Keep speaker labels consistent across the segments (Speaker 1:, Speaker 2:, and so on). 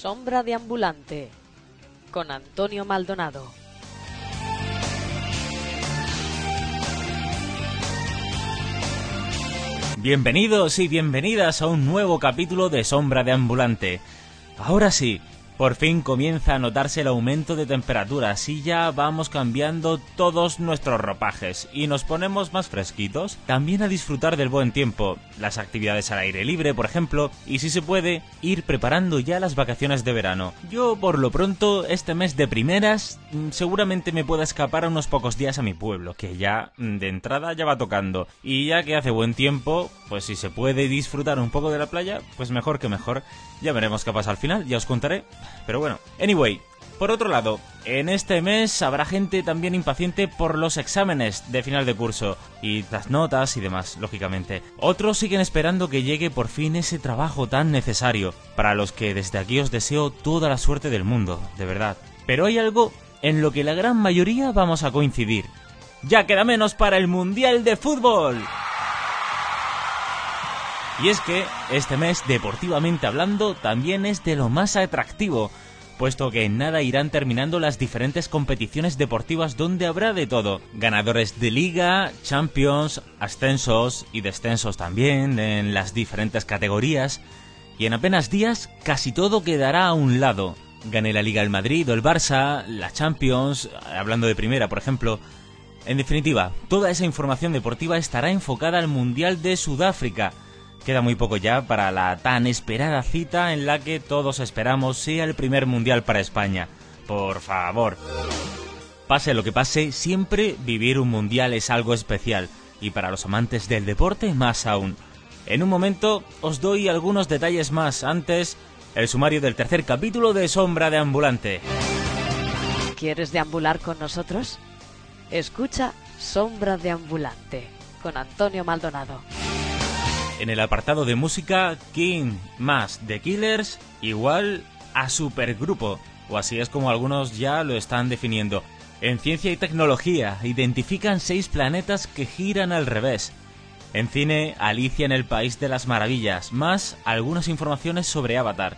Speaker 1: Sombra de ambulante con Antonio Maldonado.
Speaker 2: Bienvenidos y bienvenidas a un nuevo capítulo de Sombra de Ambulante. Ahora sí, por fin comienza a notarse el aumento de temperaturas y ya vamos cambiando todos nuestros ropajes y nos ponemos más fresquitos. También a disfrutar del buen tiempo, las actividades al aire libre, por ejemplo, y si se puede, ir preparando ya las vacaciones de verano. Yo, por lo pronto, este mes de primeras, mm, seguramente me pueda escapar a unos pocos días a mi pueblo, que ya mm, de entrada ya va tocando. Y ya que hace buen tiempo, pues si se puede disfrutar un poco de la playa, pues mejor que mejor. Ya veremos qué pasa al final, ya os contaré. Pero bueno, anyway, por otro lado, en este mes habrá gente también impaciente por los exámenes de final de curso y las notas y demás, lógicamente. Otros siguen esperando que llegue por fin ese trabajo tan necesario, para los que desde aquí os deseo toda la suerte del mundo, de verdad. Pero hay algo en lo que la gran mayoría vamos a coincidir. Ya queda menos para el Mundial de Fútbol. Y es que este mes, deportivamente hablando, también es de lo más atractivo, puesto que en nada irán terminando las diferentes competiciones deportivas donde habrá de todo. Ganadores de liga, champions, ascensos y descensos también en las diferentes categorías. Y en apenas días casi todo quedará a un lado. Gane la Liga el Madrid o el Barça, la Champions, hablando de primera por ejemplo. En definitiva, toda esa información deportiva estará enfocada al Mundial de Sudáfrica, Queda muy poco ya para la tan esperada cita en la que todos esperamos sea el primer mundial para España. Por favor. Pase lo que pase, siempre vivir un mundial es algo especial, y para los amantes del deporte más aún. En un momento os doy algunos detalles más antes, el sumario del tercer capítulo de Sombra de Ambulante.
Speaker 1: ¿Quieres deambular con nosotros? Escucha Sombra de Ambulante con Antonio Maldonado.
Speaker 2: En el apartado de música, King más The Killers igual a supergrupo, o así es como algunos ya lo están definiendo. En ciencia y tecnología identifican seis planetas que giran al revés. En cine, Alicia en el País de las Maravillas, más algunas informaciones sobre Avatar.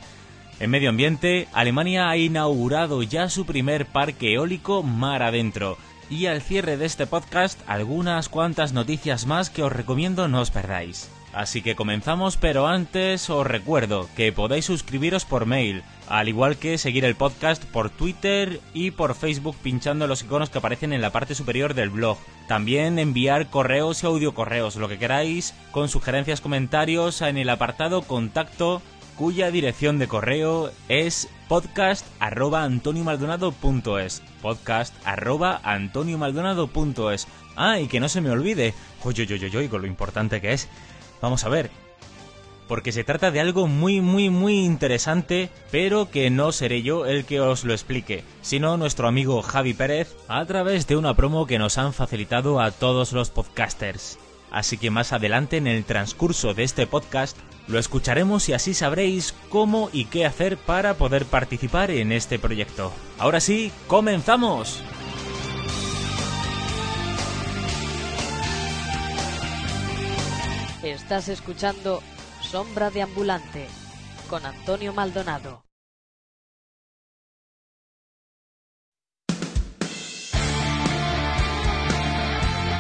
Speaker 2: En medio ambiente, Alemania ha inaugurado ya su primer parque eólico mar adentro. Y al cierre de este podcast, algunas cuantas noticias más que os recomiendo no os perdáis. Así que comenzamos, pero antes os recuerdo que podéis suscribiros por mail, al igual que seguir el podcast por Twitter y por Facebook pinchando los iconos que aparecen en la parte superior del blog. También enviar correos y audiocorreos, lo que queráis, con sugerencias, comentarios en el apartado contacto cuya dirección de correo es podcast arroba antoniomaldonado.es podcast arroba antoniomaldonado.es Ah, y que no se me olvide, con lo importante que es Vamos a ver. Porque se trata de algo muy, muy, muy interesante, pero que no seré yo el que os lo explique, sino nuestro amigo Javi Pérez a través de una promo que nos han facilitado a todos los podcasters. Así que más adelante en el transcurso de este podcast lo escucharemos y así sabréis cómo y qué hacer para poder participar en este proyecto. Ahora sí, comenzamos.
Speaker 1: Estás escuchando Sombra de Ambulante con Antonio Maldonado.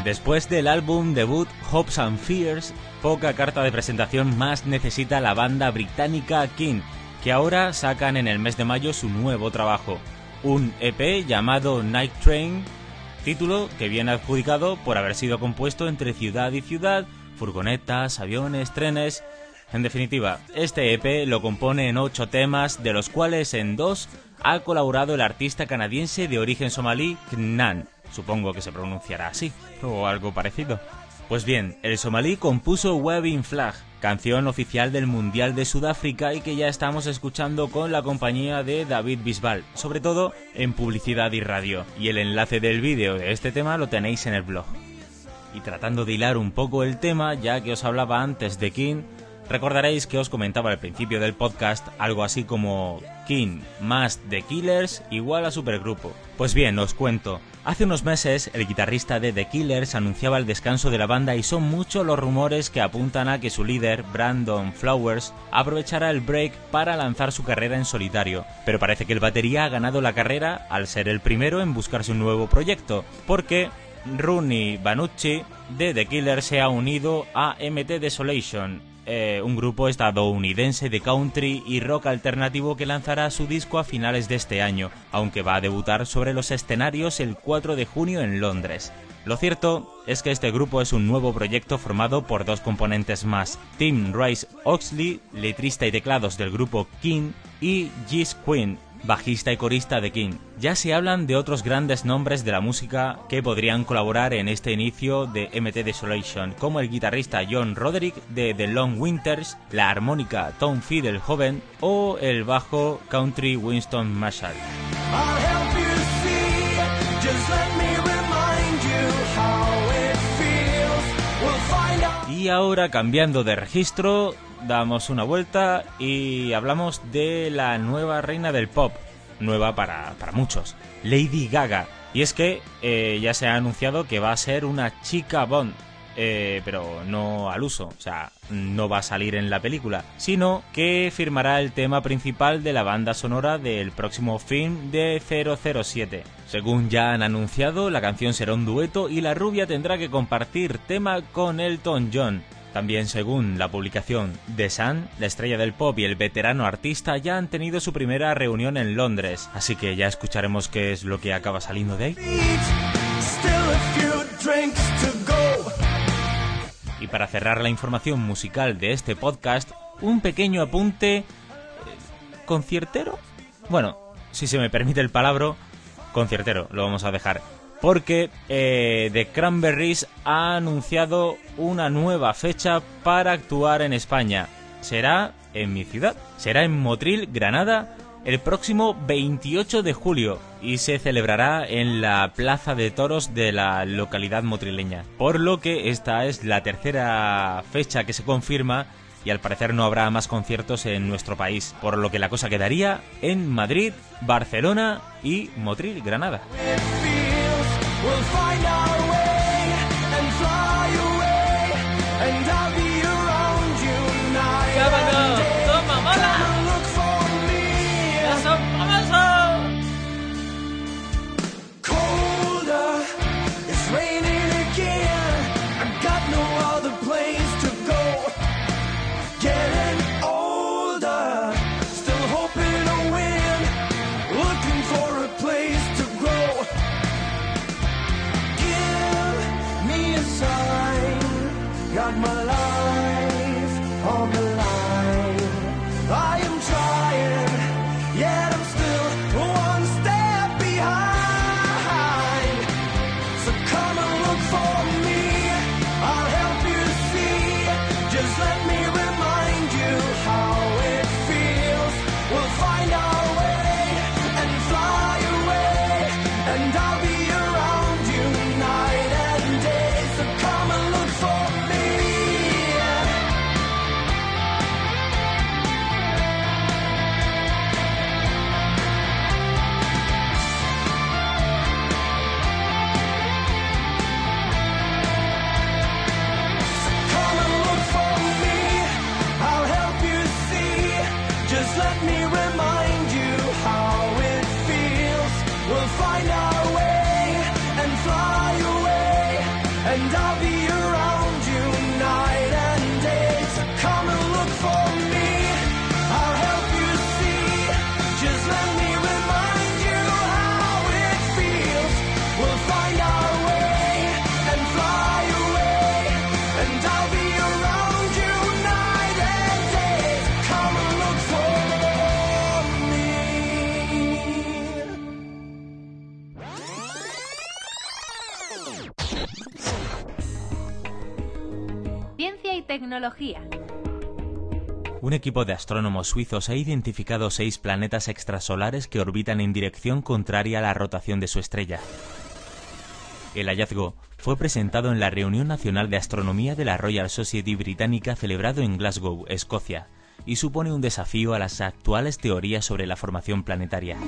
Speaker 2: Después del álbum debut Hopes and Fears, poca carta de presentación más necesita la banda británica King, que ahora sacan en el mes de mayo su nuevo trabajo, un EP llamado Night Train, título que viene adjudicado por haber sido compuesto entre ciudad y ciudad furgonetas, aviones, trenes. En definitiva, este EP lo compone en ocho temas, de los cuales en dos ha colaborado el artista canadiense de origen somalí Knan, supongo que se pronunciará así, o algo parecido. Pues bien, el somalí compuso Webbing Flag, canción oficial del Mundial de Sudáfrica y que ya estamos escuchando con la compañía de David Bisbal, sobre todo en publicidad y radio. Y el enlace del vídeo de este tema lo tenéis en el blog y tratando de hilar un poco el tema, ya que os hablaba antes de King, recordaréis que os comentaba al principio del podcast algo así como King más The Killers igual a supergrupo. Pues bien, os cuento. Hace unos meses, el guitarrista de The Killers anunciaba el descanso de la banda y son muchos los rumores que apuntan a que su líder, Brandon Flowers, aprovechará el break para lanzar su carrera en solitario. Pero parece que el batería ha ganado la carrera al ser el primero en buscarse un nuevo proyecto, porque Rooney Banucci de The Killers se ha unido a MT Desolation, eh, un grupo estadounidense de country y rock alternativo que lanzará su disco a finales de este año, aunque va a debutar sobre los escenarios el 4 de junio en Londres. Lo cierto es que este grupo es un nuevo proyecto formado por dos componentes más, Tim Rice Oxley, letrista y teclados del grupo King, y Gis Quinn, bajista y corista de King. Ya se hablan de otros grandes nombres de la música que podrían colaborar en este inicio de MT Desolation, como el guitarrista John Roderick de The Long Winters, la armónica Tom Fiddle Joven o el bajo country Winston Marshall. Y ahora cambiando de registro, damos una vuelta y hablamos de la nueva reina del pop, nueva para, muchos, Lady Gaga. Y es que eh, ya se ha anunciado que va a ser una chica Bond, eh, pero no al uso, o sea, no va a salir en la película, sino que firmará el tema principal de la banda sonora del próximo film de 007. Según ya han anunciado, la canción será un dueto y la rubia tendrá que compartir tema con Elton John. También según la publicación The Sun, la estrella del pop y el veterano artista ya han tenido su primera reunión en Londres, así que ya escucharemos qué es lo que acaba saliendo de ahí. Y para cerrar la información musical de este podcast, un pequeño apunte eh, conciertero. Bueno, si se me permite el palabra, conciertero, lo vamos a dejar porque eh, The Cranberries ha anunciado una nueva fecha para actuar en España. Será en mi ciudad, será en Motril, Granada, el próximo 28 de julio y se celebrará en la Plaza de Toros de la localidad motrileña. Por lo que esta es la tercera fecha que se confirma y al parecer no habrá más conciertos en nuestro país, por lo que la cosa quedaría en Madrid, Barcelona y Motril, Granada. We'll find our way equipo de astrónomos suizos ha identificado seis planetas extrasolares que orbitan en dirección contraria a la rotación de su estrella. El hallazgo fue presentado en la reunión nacional de astronomía de la Royal Society británica celebrado en Glasgow, Escocia, y supone un desafío a las actuales teorías sobre la formación planetaria.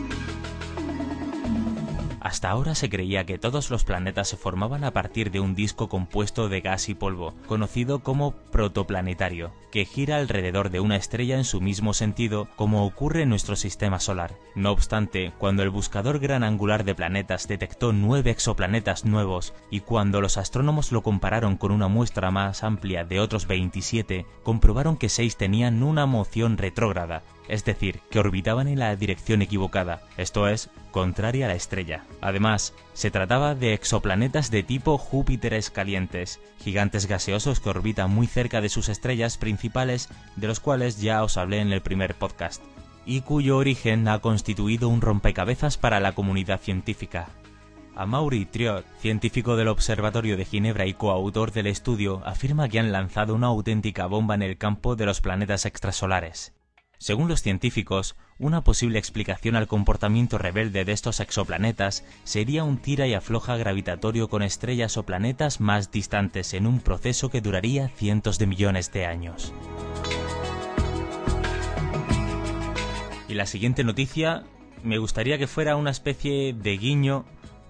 Speaker 2: Hasta ahora se creía que todos los planetas se formaban a partir de un disco compuesto de gas y polvo, conocido como protoplanetario, que gira alrededor de una estrella en su mismo sentido como ocurre en nuestro sistema solar. No obstante, cuando el buscador gran angular de planetas detectó nueve exoplanetas nuevos y cuando los astrónomos lo compararon con una muestra más amplia de otros 27, comprobaron que seis tenían una moción retrógrada, es decir, que orbitaban en la dirección equivocada, esto es, contraria a la estrella. Además, se trataba de exoplanetas de tipo Júpiteres calientes, gigantes gaseosos que orbitan muy cerca de sus estrellas principales, de los cuales ya os hablé en el primer podcast, y cuyo origen ha constituido un rompecabezas para la comunidad científica. Amaury Triot, científico del Observatorio de Ginebra y coautor del estudio, afirma que han lanzado una auténtica bomba en el campo de los planetas extrasolares. Según los científicos, una posible explicación al comportamiento rebelde de estos exoplanetas sería un tira y afloja gravitatorio con estrellas o planetas más distantes en un proceso que duraría cientos de millones de años. Y la siguiente noticia me gustaría que fuera una especie de guiño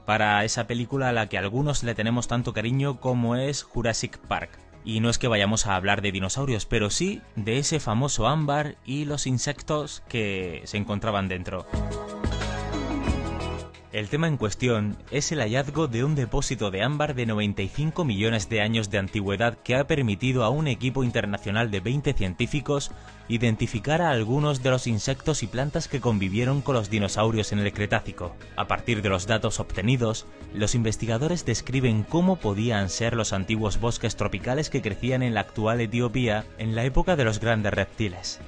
Speaker 2: para esa película a la que algunos le tenemos tanto cariño como es Jurassic Park. Y no es que vayamos a hablar de dinosaurios, pero sí de ese famoso ámbar y los insectos que se encontraban dentro. El tema en cuestión es el hallazgo de un depósito de ámbar de 95 millones de años de antigüedad que ha permitido a un equipo internacional de 20 científicos identificar a algunos de los insectos y plantas que convivieron con los dinosaurios en el Cretácico. A partir de los datos obtenidos, los investigadores describen cómo podían ser los antiguos bosques tropicales que crecían en la actual Etiopía en la época de los grandes reptiles.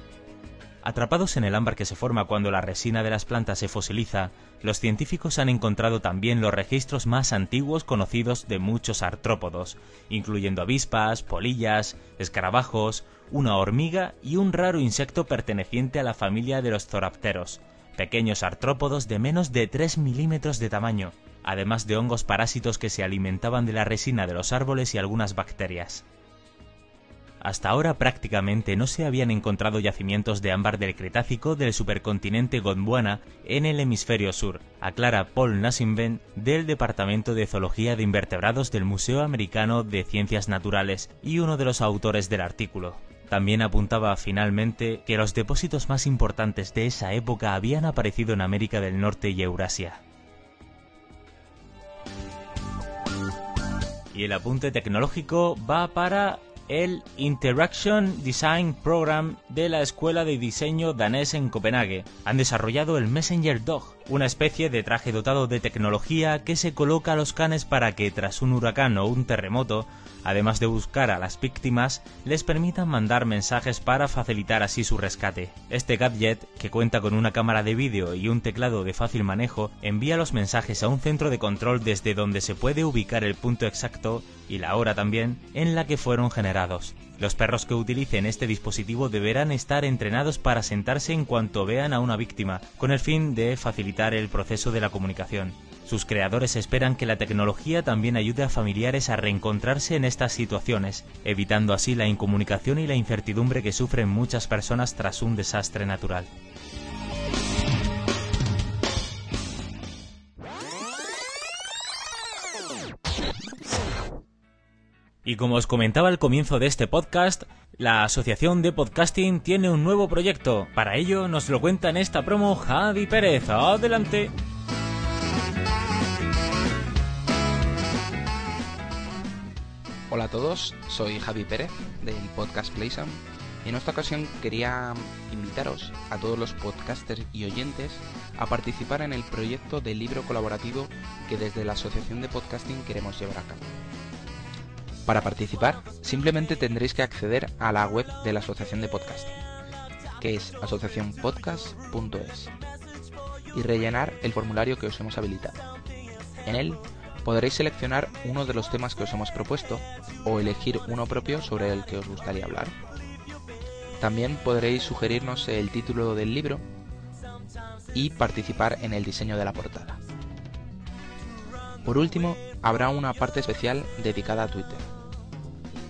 Speaker 2: Atrapados en el ámbar que se forma cuando la resina de las plantas se fosiliza, los científicos han encontrado también los registros más antiguos conocidos de muchos artrópodos, incluyendo avispas, polillas, escarabajos, una hormiga y un raro insecto perteneciente a la familia de los zorapteros, pequeños artrópodos de menos de 3 milímetros de tamaño, además de hongos parásitos que se alimentaban de la resina de los árboles y algunas bacterias. Hasta ahora prácticamente no se habían encontrado yacimientos de ámbar del Cretácico del supercontinente Gondwana en el hemisferio sur, aclara Paul Nassimben del Departamento de Zoología de Invertebrados del Museo Americano de Ciencias Naturales y uno de los autores del artículo. También apuntaba finalmente que los depósitos más importantes de esa época habían aparecido en América del Norte y Eurasia. Y el apunte tecnológico va para el Interaction Design Program de la Escuela de Diseño danés en Copenhague. Han desarrollado el Messenger Dog, una especie de traje dotado de tecnología que se coloca a los canes para que tras un huracán o un terremoto, además de buscar a las víctimas, les permitan mandar mensajes para facilitar así su rescate. Este gadget, que cuenta con una cámara de vídeo y un teclado de fácil manejo, envía los mensajes a un centro de control desde donde se puede ubicar el punto exacto y la hora también en la que fueron generados. Los perros que utilicen este dispositivo deberán estar entrenados para sentarse en cuanto vean a una víctima, con el fin de facilitar el proceso de la comunicación. Sus creadores esperan que la tecnología también ayude a familiares a reencontrarse en estas situaciones, evitando así la incomunicación y la incertidumbre que sufren muchas personas tras un desastre natural. Y como os comentaba al comienzo de este podcast, la Asociación de Podcasting tiene un nuevo proyecto. Para ello nos lo cuenta en esta promo Javi Pérez. Adelante.
Speaker 3: Hola a todos, soy Javi Pérez del podcast Playsam en esta ocasión quería invitaros a todos los podcasters y oyentes a participar en el proyecto de libro colaborativo que desde la Asociación de Podcasting queremos llevar a cabo. Para participar, simplemente tendréis que acceder a la web de la Asociación de Podcasting, que es asociacionpodcast.es, y rellenar el formulario que os hemos habilitado. En él podréis seleccionar uno de los temas que os hemos propuesto o elegir uno propio sobre el que os gustaría hablar. También podréis sugerirnos el título del libro y participar en el diseño de la portada. Por último, habrá una parte especial dedicada a Twitter,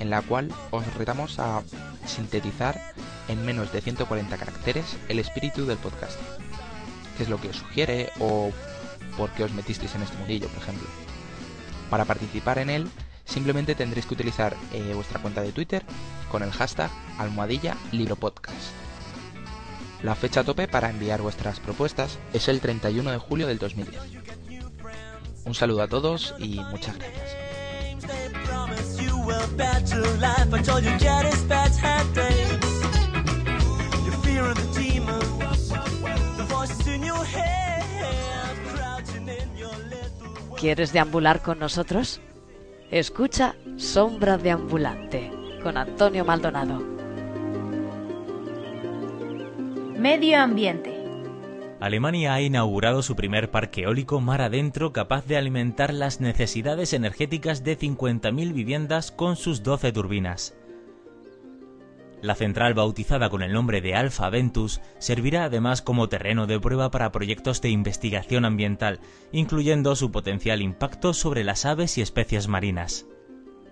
Speaker 3: en la cual os retamos a sintetizar en menos de 140 caracteres el espíritu del podcast. ¿Qué es lo que os sugiere o por qué os metisteis en este mundillo, por ejemplo. Para participar en él, simplemente tendréis que utilizar eh, vuestra cuenta de Twitter con el hashtag almohadilla libropodcast. La fecha tope para enviar vuestras propuestas es el 31 de julio del 2010. Un saludo a todos y muchas gracias.
Speaker 1: ¿Quieres deambular con nosotros? Escucha Sombra de Ambulante con Antonio Maldonado.
Speaker 4: Medio ambiente.
Speaker 2: Alemania ha inaugurado su primer parque eólico mar adentro capaz de alimentar las necesidades energéticas de 50.000 viviendas con sus 12 turbinas. La central, bautizada con el nombre de Alpha Ventus, servirá además como terreno de prueba para proyectos de investigación ambiental, incluyendo su potencial impacto sobre las aves y especies marinas.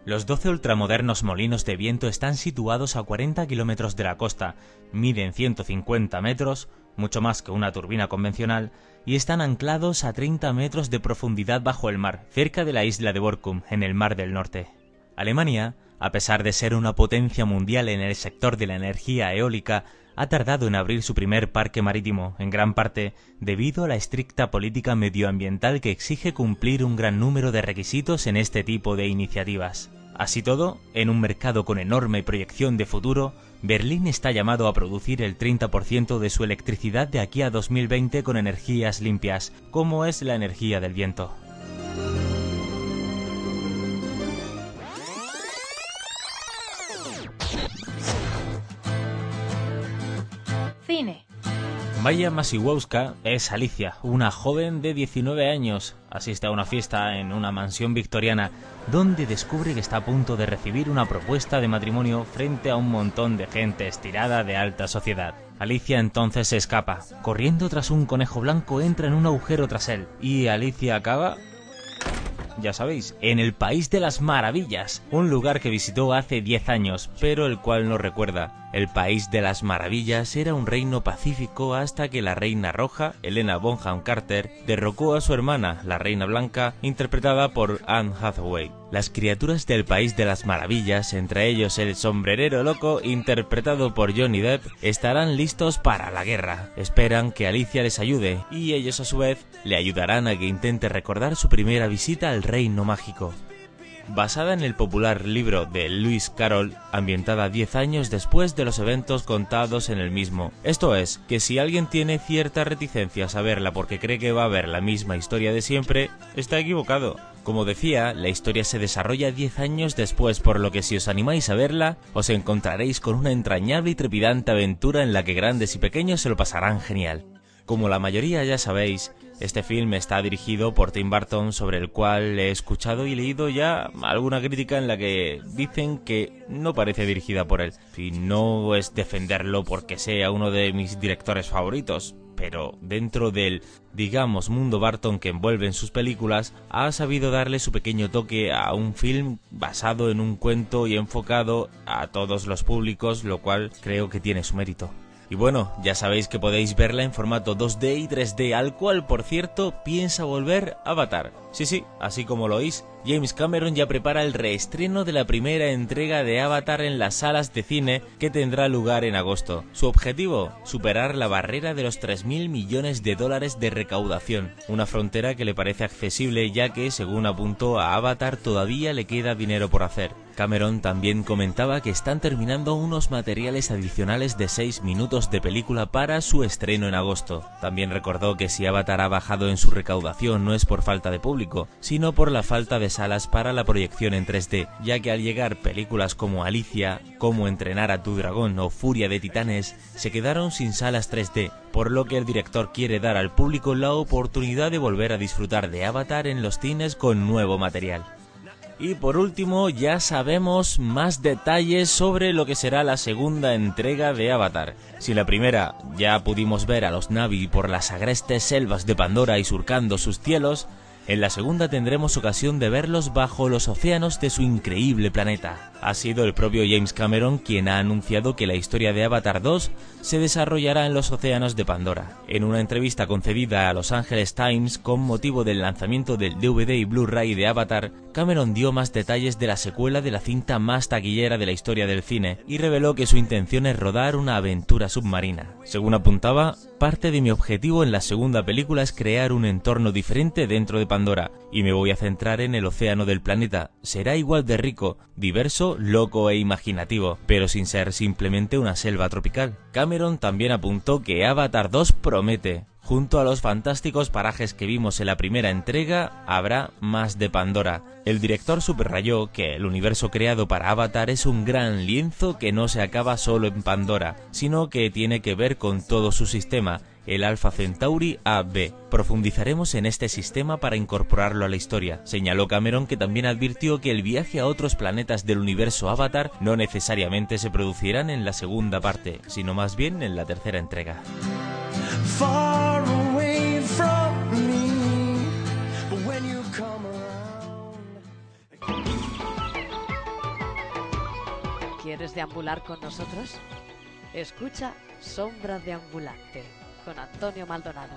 Speaker 2: Los 12 ultramodernos molinos de viento están situados a 40 kilómetros de la costa, miden 150 metros, mucho más que una turbina convencional, y están anclados a 30 metros de profundidad bajo el mar, cerca de la isla de Borkum, en el Mar del Norte. Alemania a pesar de ser una potencia mundial en el sector de la energía eólica, ha tardado en abrir su primer parque marítimo, en gran parte debido a la estricta política medioambiental que exige cumplir un gran número de requisitos en este tipo de iniciativas. Así todo, en un mercado con enorme proyección de futuro, Berlín está llamado a producir el 30% de su electricidad de aquí a 2020 con energías limpias, como es la energía del viento. Maya Masiwowska es Alicia, una joven de 19 años. Asiste a una fiesta en una mansión victoriana donde descubre que está a punto de recibir una propuesta de matrimonio frente a un montón de gente estirada de alta sociedad. Alicia entonces se escapa. Corriendo tras un conejo blanco entra en un agujero tras él y Alicia acaba ya sabéis, en el País de las Maravillas, un lugar que visitó hace 10 años, pero el cual no recuerda. El País de las Maravillas era un reino pacífico hasta que la Reina Roja, Elena Bonham Carter, derrocó a su hermana, la Reina Blanca, interpretada por Anne Hathaway. Las criaturas del País de las Maravillas, entre ellos el sombrerero loco, interpretado por Johnny Depp, estarán listos para la guerra. Esperan que Alicia les ayude y ellos a su vez le ayudarán a que intente recordar su primera visita al reino mágico basada en el popular libro de Lewis Carroll, ambientada 10 años después de los eventos contados en el mismo. Esto es, que si alguien tiene cierta reticencia a verla porque cree que va a ver la misma historia de siempre, está equivocado. Como decía, la historia se desarrolla 10 años después, por lo que si os animáis a verla, os encontraréis con una entrañable y trepidante aventura en la que grandes y pequeños se lo pasarán genial. Como la mayoría ya sabéis, este film está dirigido por Tim Burton, sobre el cual he escuchado y leído ya alguna crítica en la que dicen que no parece dirigida por él. Y no es defenderlo porque sea uno de mis directores favoritos, pero dentro del, digamos, mundo Barton que envuelve en sus películas, ha sabido darle su pequeño toque a un film basado en un cuento y enfocado a todos los públicos, lo cual creo que tiene su mérito. Y bueno, ya sabéis que podéis verla en formato 2D y 3D, al cual, por cierto, piensa volver Avatar. Sí, sí, así como lo oís, James Cameron ya prepara el reestreno de la primera entrega de Avatar en las salas de cine que tendrá lugar en agosto. Su objetivo, superar la barrera de los 3.000 millones de dólares de recaudación, una frontera que le parece accesible ya que, según apuntó a Avatar, todavía le queda dinero por hacer. Cameron también comentaba que están terminando unos materiales adicionales de 6 minutos de película para su estreno en agosto. También recordó que si Avatar ha bajado en su recaudación no es por falta de público, sino por la falta de salas para la proyección en 3D, ya que al llegar películas como Alicia, Cómo entrenar a tu dragón o Furia de Titanes se quedaron sin salas 3D, por lo que el director quiere dar al público la oportunidad de volver a disfrutar de Avatar en los cines con nuevo material. Y por último, ya sabemos más detalles sobre lo que será la segunda entrega de Avatar. Si la primera ya pudimos ver a los Navi por las agrestes selvas de Pandora y surcando sus cielos, En la segunda tendremos ocasión de verlos bajo los océanos de su increíble planeta. Ha sido el propio James Cameron quien ha anunciado que la historia de Avatar 2 se desarrollará en los océanos de Pandora. En una entrevista concedida a Los Angeles Times con motivo del lanzamiento del DVD y Blu-ray de Avatar, Cameron dio más detalles de la secuela de la cinta más taquillera de la historia del cine y reveló que su intención es rodar una aventura submarina. Según apuntaba, parte de mi objetivo en la segunda película es crear un entorno diferente dentro de Pandora, y me voy a centrar en el océano del planeta. Será igual de rico, diverso, loco e imaginativo, pero sin ser simplemente una selva tropical. Cameron también apuntó que Avatar 2 promete, Junto a los fantásticos parajes que vimos en la primera entrega, habrá más de Pandora. El director subrayó que el universo creado para Avatar es un gran lienzo que no se acaba solo en Pandora, sino que tiene que ver con todo su sistema, el Alpha Centauri AB. Profundizaremos en este sistema para incorporarlo a la historia. Señaló Cameron que también advirtió que el viaje a otros planetas del universo Avatar no necesariamente se producirán en la segunda parte, sino más bien en la tercera entrega.
Speaker 1: ¿Quieres deambular con nosotros? Escucha Sombra de Ambulante con Antonio Maldonado.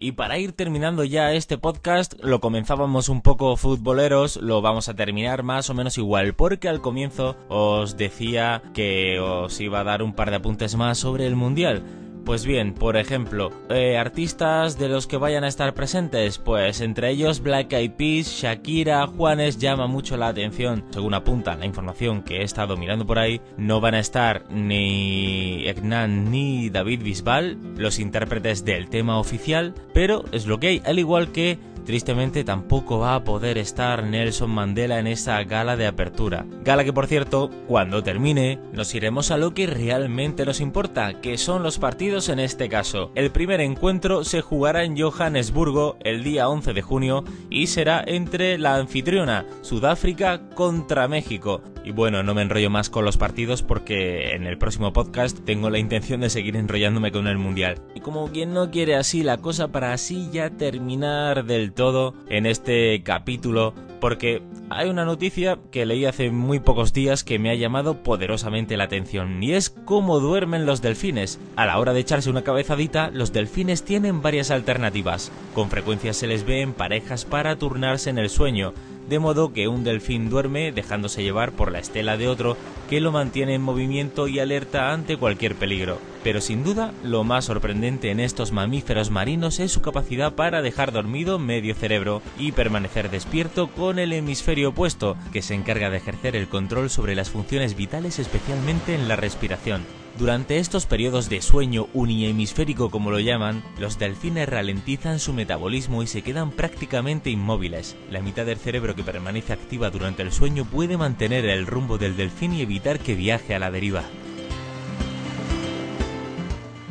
Speaker 2: Y para ir terminando ya este podcast, lo comenzábamos un poco futboleros, lo vamos a terminar más o menos igual, porque al comienzo os decía que os iba a dar un par de apuntes más sobre el Mundial. Pues bien, por ejemplo, eh, artistas de los que vayan a estar presentes, pues entre ellos Black Eyed Peas, Shakira, Juanes llama mucho la atención. Según apunta la información que he estado mirando por ahí, no van a estar ni Egnan ni David Bisbal, los intérpretes del tema oficial, pero es lo que hay, al igual que Tristemente tampoco va a poder estar Nelson Mandela en esa gala de apertura. Gala que por cierto, cuando termine, nos iremos a lo que realmente nos importa, que son los partidos en este caso. El primer encuentro se jugará en Johannesburgo el día 11 de junio y será entre la anfitriona Sudáfrica contra México. Y bueno, no me enrollo más con los partidos porque en el próximo podcast tengo la intención de seguir enrollándome con el Mundial. Y como quien no quiere así la cosa para así ya terminar del todo en este capítulo, porque hay una noticia que leí hace muy pocos días que me ha llamado poderosamente la atención y es cómo duermen los delfines. A la hora de echarse una cabezadita, los delfines tienen varias alternativas. Con frecuencia se les ve en parejas para turnarse en el sueño, de modo que un delfín duerme dejándose llevar por la estela de otro que lo mantiene en movimiento y alerta ante cualquier peligro. Pero sin duda, lo más sorprendente en estos mamíferos marinos es su capacidad para dejar dormido medio cerebro y permanecer despierto con el hemisferio opuesto, que se encarga de ejercer el control sobre las funciones vitales especialmente en la respiración. Durante estos periodos de sueño unihemisférico como lo llaman, los delfines ralentizan su metabolismo y se quedan prácticamente inmóviles. La mitad del cerebro que permanece activa durante el sueño puede mantener el rumbo del delfín y evitar que viaje a la deriva.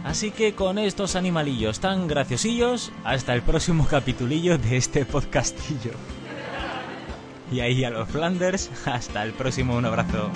Speaker 2: Así que con estos animalillos tan graciosillos, hasta el próximo capitulillo de este podcastillo. Y ahí a los Flanders, hasta el próximo, un abrazo.